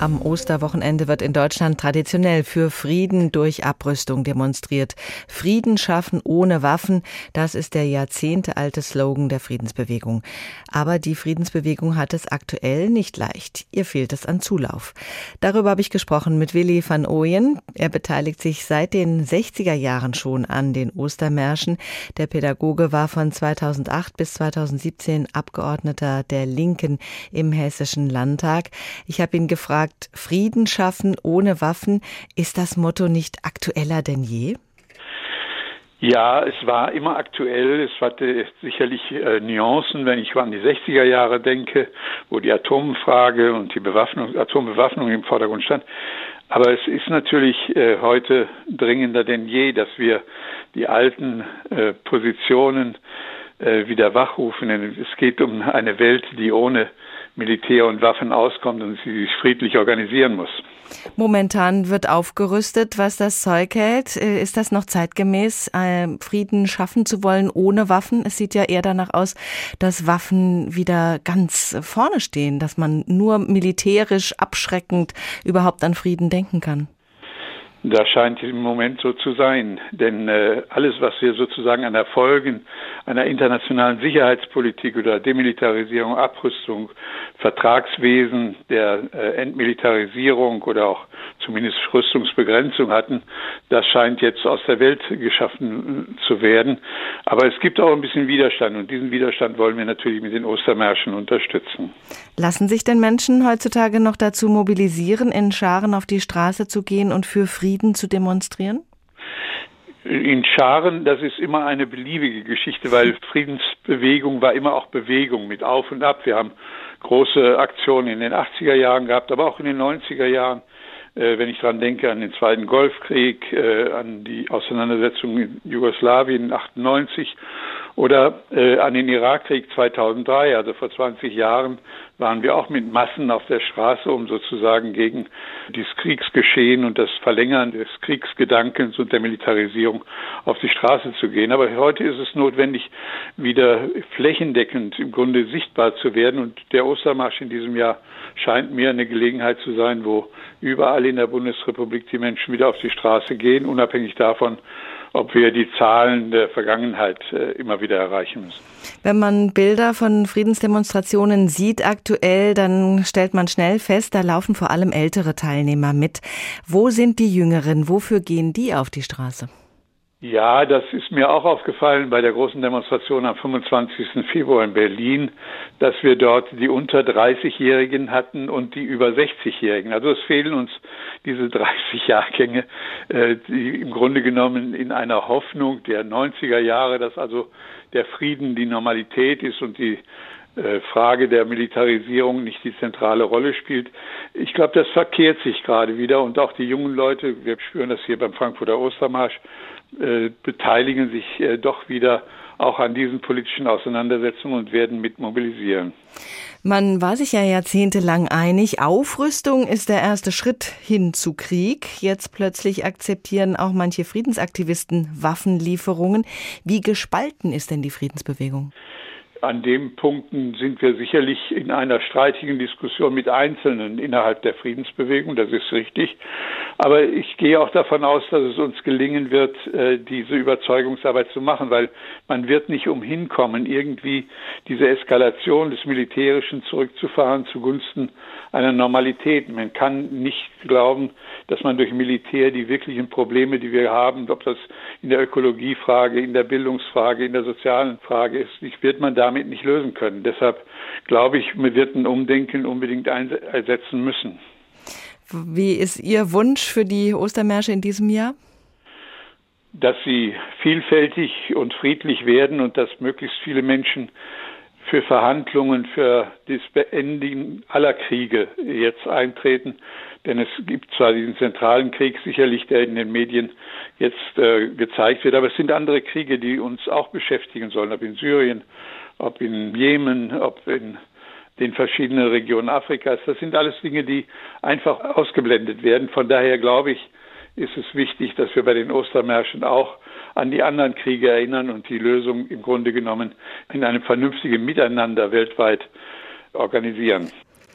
Am Osterwochenende wird in Deutschland traditionell für Frieden durch Abrüstung demonstriert. Frieden schaffen ohne Waffen, das ist der jahrzehntealte Slogan der Friedensbewegung. Aber die Friedensbewegung hat es aktuell nicht leicht. Ihr fehlt es an Zulauf. Darüber habe ich gesprochen mit Willi van Ooyen. Er beteiligt sich seit den 60er Jahren schon an den Ostermärschen. Der Pädagoge war von 2008 bis 2017 Abgeordneter der Linken im Hessischen Landtag. Ich habe ihn gefragt, sagt, Frieden schaffen ohne Waffen, ist das Motto nicht aktueller denn je? Ja, es war immer aktuell. Es hatte sicherlich äh, Nuancen, wenn ich an die 60er Jahre denke, wo die Atomfrage und die Bewaffnung, Atombewaffnung im Vordergrund stand. Aber es ist natürlich äh, heute dringender denn je, dass wir die alten äh, Positionen äh, wieder wachrufen. Es geht um eine Welt, die ohne Militär und Waffen auskommt und sie sich friedlich organisieren muss. Momentan wird aufgerüstet, was das Zeug hält. Äh, ist das noch zeitgemäß, äh, Frieden schaffen zu wollen ohne Waffen? Es sieht ja eher danach aus, dass Waffen wieder ganz vorne stehen, dass man nur militärisch abschreckend überhaupt an Frieden denken kann. Das scheint im Moment so zu sein, denn äh, alles, was wir sozusagen an Erfolgen einer internationalen Sicherheitspolitik oder Demilitarisierung, Abrüstung, Vertragswesen, der äh, Entmilitarisierung oder auch zumindest Rüstungsbegrenzung hatten, das scheint jetzt aus der Welt geschaffen äh, zu werden. Aber es gibt auch ein bisschen Widerstand und diesen Widerstand wollen wir natürlich mit den Ostermärschen unterstützen. Lassen sich denn Menschen heutzutage noch dazu mobilisieren, in Scharen auf die Straße zu gehen und für Frieden zu demonstrieren? in Scharen, das ist immer eine beliebige Geschichte, weil Friedensbewegung war immer auch Bewegung mit Auf und Ab. Wir haben große Aktionen in den 80er Jahren gehabt, aber auch in den 90er Jahren. Äh, wenn ich daran denke, an den Zweiten Golfkrieg, äh, an die Auseinandersetzung in Jugoslawien 98 oder äh, an den Irakkrieg 2003, also vor 20 Jahren, waren wir auch mit Massen auf der Straße, um sozusagen gegen dieses Kriegsgeschehen und das Verlängern des Kriegsgedankens und der Militarisierung auf die Straße zu gehen. Aber heute ist es notwendig, wieder flächendeckend im Grunde sichtbar zu werden. Und der Ostermarsch in diesem Jahr scheint mir eine Gelegenheit zu sein, wo überall in der Bundesrepublik die Menschen wieder auf die Straße gehen, unabhängig davon, ob wir die Zahlen der Vergangenheit äh, immer wieder erreichen müssen. Wenn man Bilder von Friedensdemonstrationen sieht aktuell, dann stellt man schnell fest, da laufen vor allem ältere Teilnehmer mit. Wo sind die Jüngeren? Wofür gehen die auf die Straße? Ja, das ist mir auch aufgefallen bei der großen Demonstration am 25. Februar in Berlin, dass wir dort die unter 30-Jährigen hatten und die über 60-Jährigen. Also es fehlen uns diese 30 Jahrgänge, äh, die im Grunde genommen in einer Hoffnung der 90er Jahre, dass also der Frieden die Normalität ist und die äh, Frage der Militarisierung nicht die zentrale Rolle spielt. Ich glaube, das verkehrt sich gerade wieder und auch die jungen Leute, wir spüren das hier beim Frankfurter Ostermarsch, beteiligen sich äh, doch wieder auch an diesen politischen Auseinandersetzungen und werden mit mobilisieren. Man war sich ja jahrzehntelang einig, Aufrüstung ist der erste Schritt hin zu Krieg. Jetzt plötzlich akzeptieren auch manche Friedensaktivisten Waffenlieferungen. Wie gespalten ist denn die Friedensbewegung? An den Punkten sind wir sicherlich in einer streitigen Diskussion mit Einzelnen innerhalb der Friedensbewegung, das ist richtig. Aber ich gehe auch davon aus, dass es uns gelingen wird, äh, diese Überzeugungsarbeit zu machen, weil man wird nicht umhin kommen, irgendwie diese Eskalation des Militärischen zurückzufahren zugunsten einer Normalität. Man kann nicht glauben, dass man durch Militär die wirklichen Probleme, die wir haben, ob das in der Ökologiefrage, in der Bildungsfrage, in der sozialen Frage ist, nicht, wird man damit nicht lösen können. Deshalb glaube ich, man wird ein Umdenken unbedingt einsetzen müssen. Wie ist Ihr Wunsch für die Ostermärsche in diesem Jahr? Dass sie vielfältig und friedlich werden und dass möglichst viele Menschen für Verhandlungen, für das Beenden aller Kriege jetzt eintreten. Denn es gibt zwar diesen zentralen Krieg sicherlich, der in den Medien jetzt äh, gezeigt wird, aber es sind andere Kriege, die uns auch beschäftigen sollen, ob in Syrien, ob in Jemen, ob in den verschiedenen Regionen Afrikas. Das sind alles Dinge, die einfach ausgeblendet werden. Von daher glaube ich, ist es wichtig, dass wir bei den Ostermärschen auch an die anderen Kriege erinnern und die Lösung im Grunde genommen in einem vernünftigen Miteinander weltweit organisieren.